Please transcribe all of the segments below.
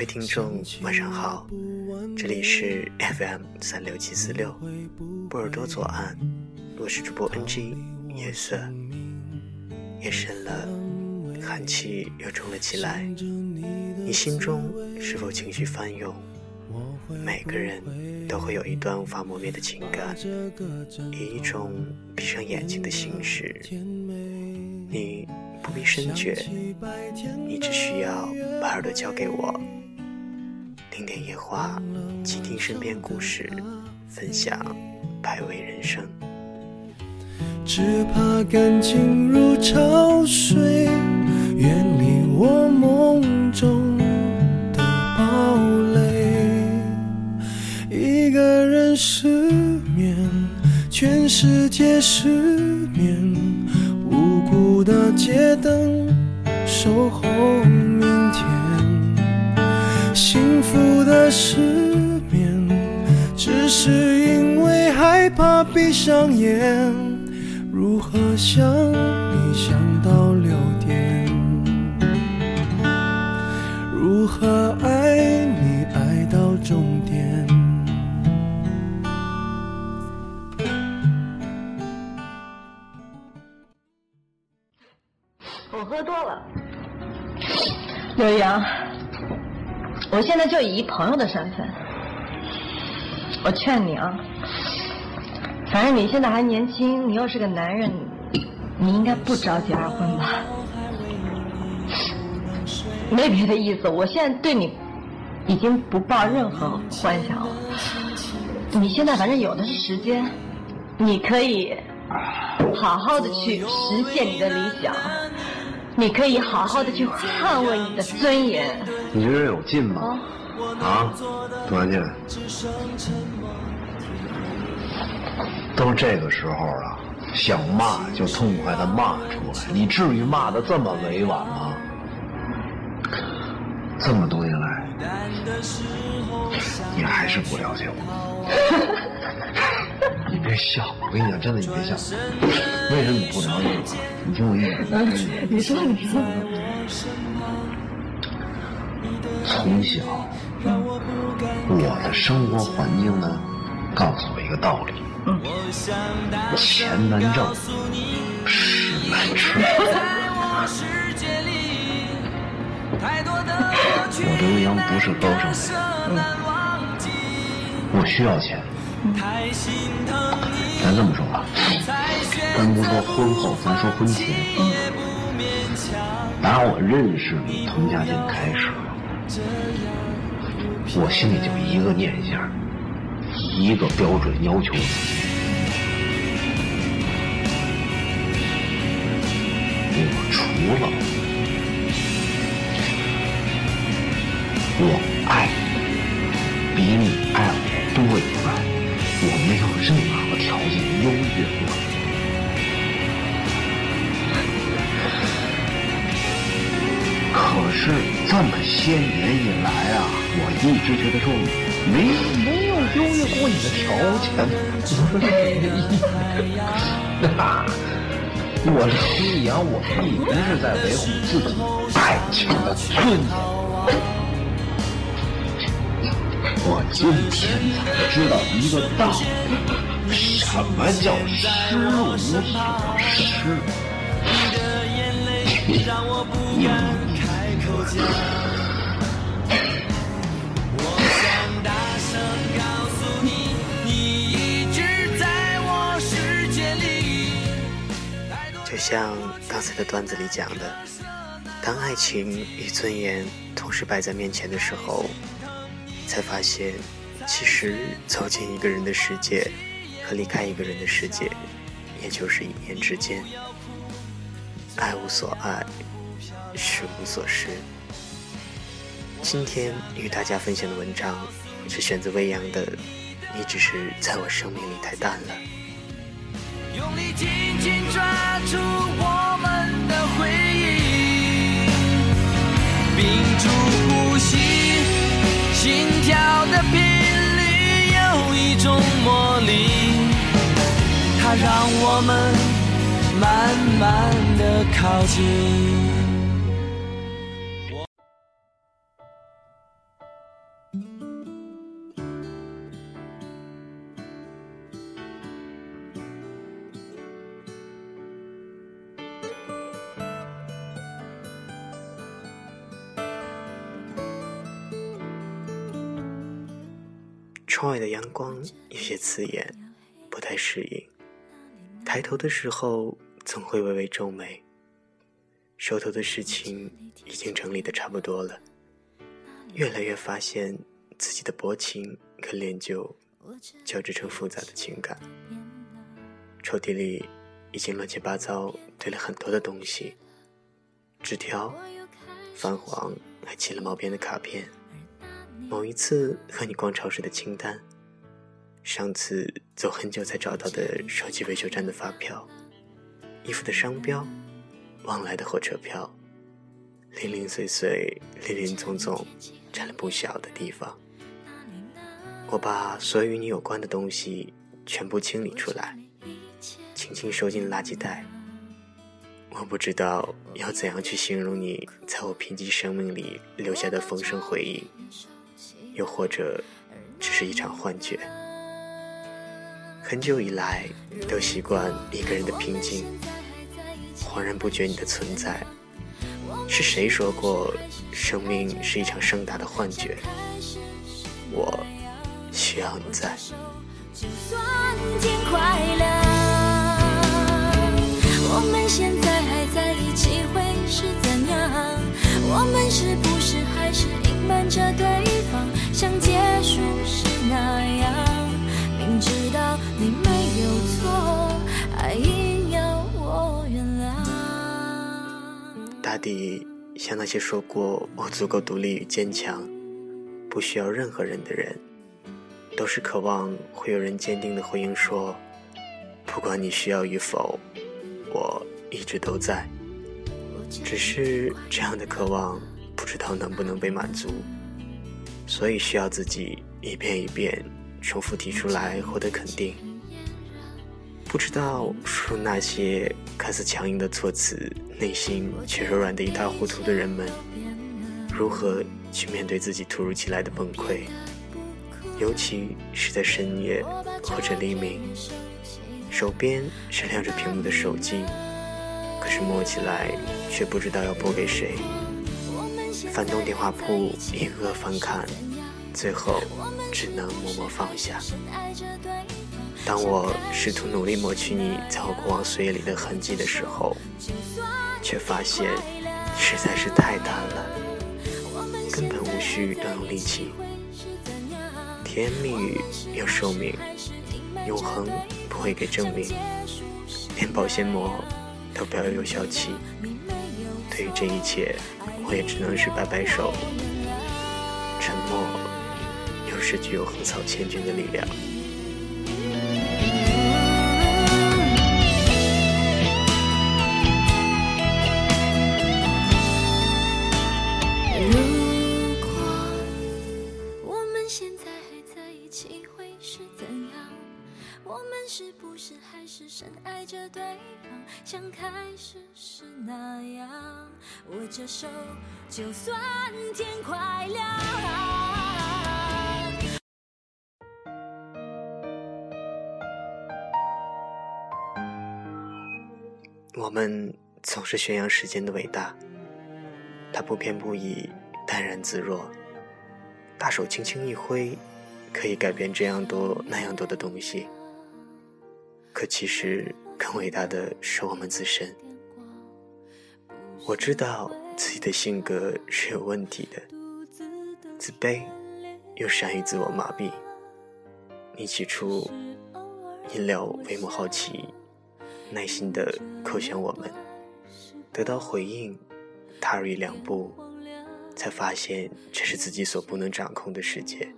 各位听众，晚上好，这里是 FM 三六七四六，波尔多左岸，我是主播 NG 夜色。夜深了，寒气又重了起来，你心中是否情绪翻涌？每个人都会有一段无法磨灭的情感，以一种闭上眼睛的形式。你不必深觉，你只需要把耳朵交给我，听点野花，倾听身边故事，分享百味人生。只怕感情如潮水，远离我梦中的堡垒。一个人失眠，全世界失眠，无辜的街灯守候。幸福的失眠，只是因为害怕闭上眼。如何想你想到我现在就以朋友的身份，我劝你啊。反正你现在还年轻，你又是个男人，你应该不着急二婚吧？没别的意思，我现在对你已经不抱任何幻想了。你现在反正有的是时间，你可以好好的去实现你的理想，你可以好好的去捍卫你的尊严。你这人有劲吗？啊，多少劲？都这个时候了，想骂就痛快的骂出来。你至于骂的这么委婉吗？这么多年来，你还是不了解我。你别笑，我跟你讲，真的，你别笑。为什么你不了解我？你听我一说。你说，你说。从小，我的生活环境呢，告诉我一个道理。钱难挣，屎难吃。我刘洋不是高尚的人，我需要钱。咱这么说吧，咱不说婚后，咱说婚前。打我认识你滕家俊开始，我心里就一个念想。一个标准要求自己，我除了我爱你比你爱我多以外，我没有任何条件优越过你。是这么些年以来啊，我一直觉得说没没有。优越过你的条件，那我刘洋，我一直是在维护自己爱情的尊严。我今天才知道一个道理，什么叫失无所失？你你。就像刚才的段子里讲的，当爱情与尊严同时摆在面前的时候，才发现，其实走进一个人的世界和离开一个人的世界，也就是一念之间。爱无所爱，失无所失。今天与大家分享的文章是选自未央的，你只是在我生命里太淡了。用力紧紧抓住我们的回忆，屏住呼吸，心跳的频率有一种魔力，它让我们慢慢的靠近。窗外的阳光有些刺眼，不太适应。抬头的时候总会微微皱眉。手头的事情已经整理的差不多了，越来越发现自己的薄情跟恋旧交织成复杂的情感。抽屉里已经乱七八糟堆了很多的东西，纸条、泛黄还起了毛边的卡片，某一次和你逛超市的清单，上次走很久才找到的手机维修站的发票，衣服的商标。往来的火车票，零零碎碎、林林总总，占了不小的地方。我把所有与你有关的东西全部清理出来，轻轻收进垃圾袋。我不知道要怎样去形容你在我贫瘠生命里留下的丰盛回忆，又或者只是一场幻觉。很久以来，都习惯一个人的平静。恍然不觉你的存在，是谁说过生命是一场盛大的幻觉？我需要你在。我们现在还在一起会是怎样？我们是不是还是隐瞒着对大抵像那些说过我足够独立与坚强，不需要任何人的人，都是渴望会有人坚定的回应说：“不管你需要与否，我一直都在。”只是这样的渴望不知道能不能被满足，所以需要自己一遍一遍重复提出来获得肯定。不知道说那些看似强硬的措辞，内心却柔软的一塌糊涂的人们，如何去面对自己突如其来的崩溃？尤其是在深夜或者黎明，手边是亮着屏幕的手机，可是摸起来却不知道要拨给谁。翻动电话簿，一个个翻看，最后只能默默放下。当我试图努力抹去你在我过往岁月里的痕迹的时候，却发现实在是太淡了，根本无需动用力气。甜言蜜语有寿命，永恒不会给证明，连保鲜膜都不要有效期。对于这一切，我也只能是摆摆手。沉默，有时具有横扫千军的力量。像开始时那样握着手就算天快亮我们总是宣扬时间的伟大它不偏不倚淡然自若大手轻轻一挥可以改变这样多那样多的东西。可其实更伟大的是我们自身。我知道自己的性格是有问题的，自卑，又善于自我麻痹。你起初因了为母好奇，耐心的叩响我们，得到回应，踏入一两步，才发现这是自己所不能掌控的世界。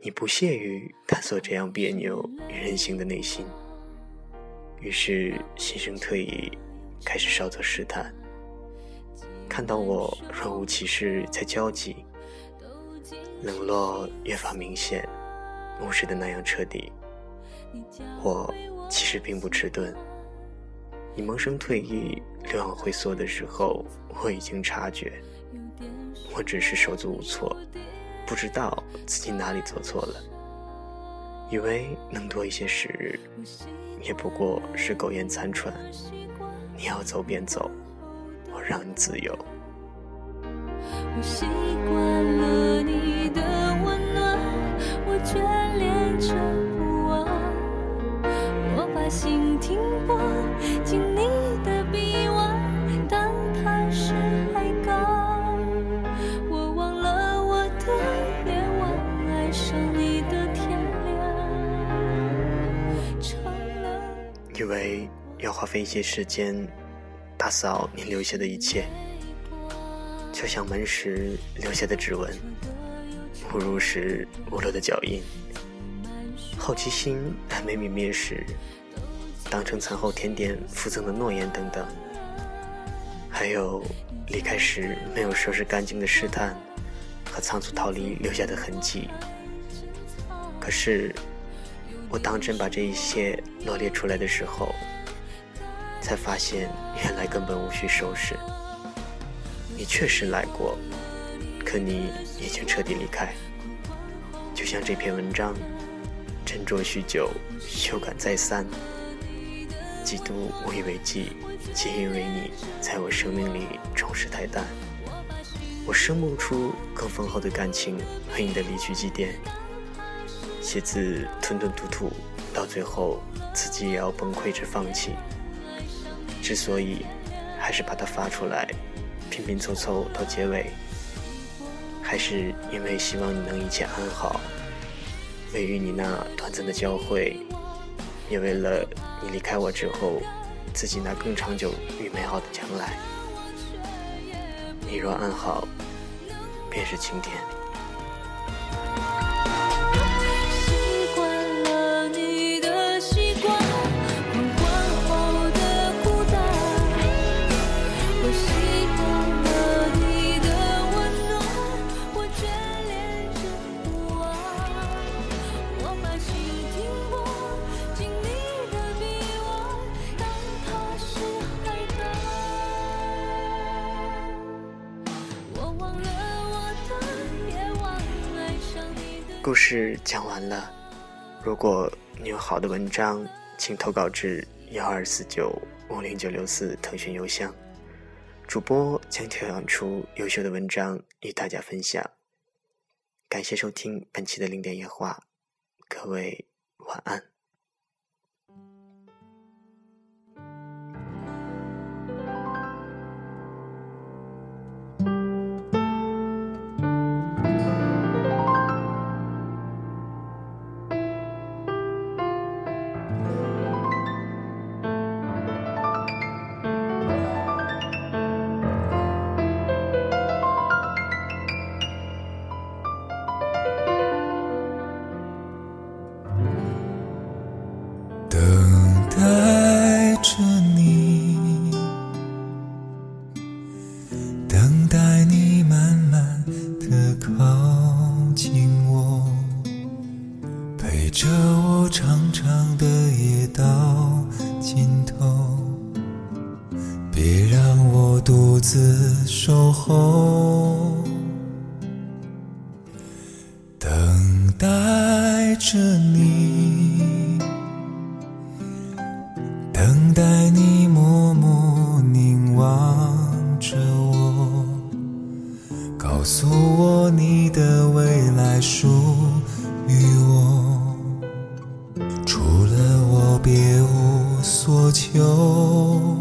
你不屑于探索这样别扭与任性的内心。于是心生退意，开始稍作试探。看到我若无其事在交际，冷落越发明显，无视的那样彻底。我其实并不迟钝。你萌生退意、略往回缩的时候，我已经察觉。我只是手足无措，不知道自己哪里做错了，以为能多一些时日也不过是苟延残喘。你要走便走我让你自由我习惯了你的温暖我恋着不忘。我把心以为要花费一些时间打扫你留下的一切，敲响门时留下的指纹，误入时误落的脚印，好奇心还没泯灭时，当成餐后甜点附赠的诺言等等，还有离开时没有收拾干净的试探和仓促逃离留下的痕迹。可是。我当真把这一切罗列出来的时候，才发现原来根本无需收拾。你确实来过，可你已经彻底离开。就像这篇文章，斟酌许久，修改再三，几度无以为继，皆因为你在我生命里重视太淡。我生不出更丰厚的感情和你的离去祭奠。写字吞吞吐吐，到最后自己也要崩溃着放弃。之所以还是把它发出来，拼拼凑凑到结尾，还是因为希望你能一切安好，为与你那短暂的交汇，也为了你离开我之后，自己那更长久与美好的将来。你若安好，便是晴天。故事讲完了，如果你有好的文章，请投稿至幺二四九五零九六四腾讯邮箱，主播将挑选出优秀的文章与大家分享。感谢收听本期的零点夜话，各位晚安。陪着我长长的夜到尽头，别让我独自守候。所求。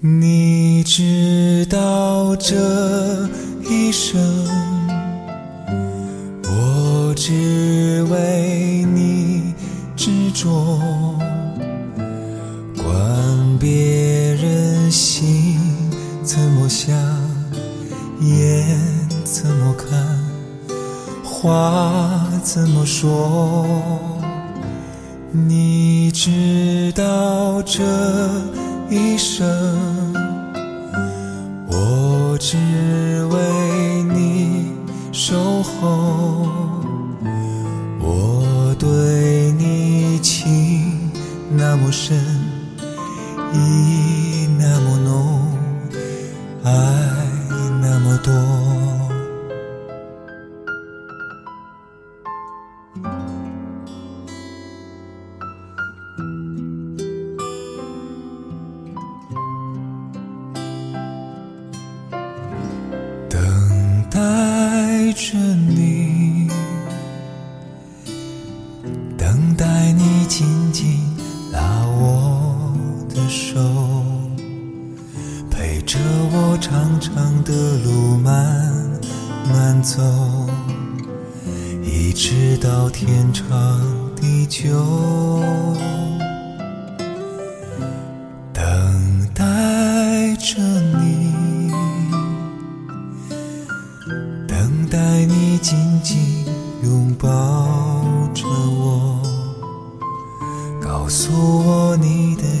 你知道这一生，我只为你执着。管别人心怎么想，眼怎么看，话怎么说。你知道这。一生，我知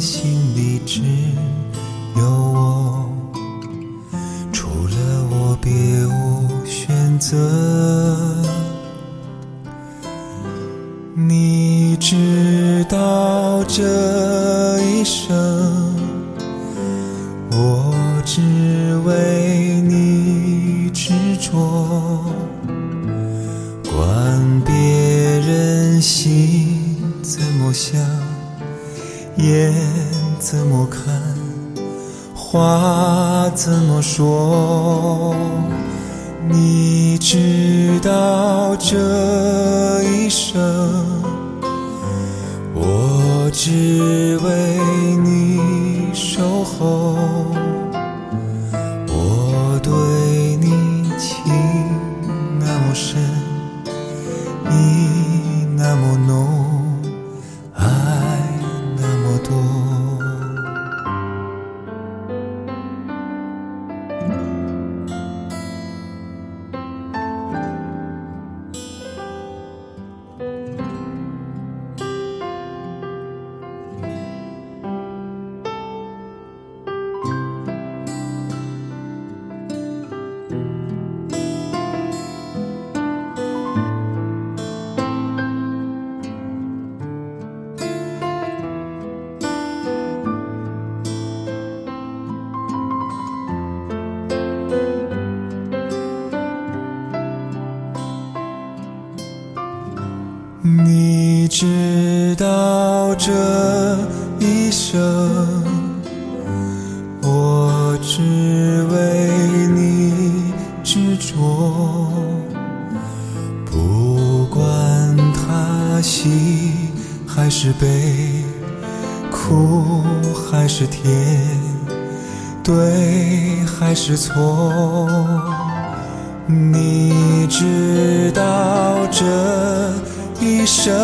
心里只直到这一生我知只为你执着不管他喜还是悲苦还是甜对还是错你知道这一生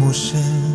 陌生。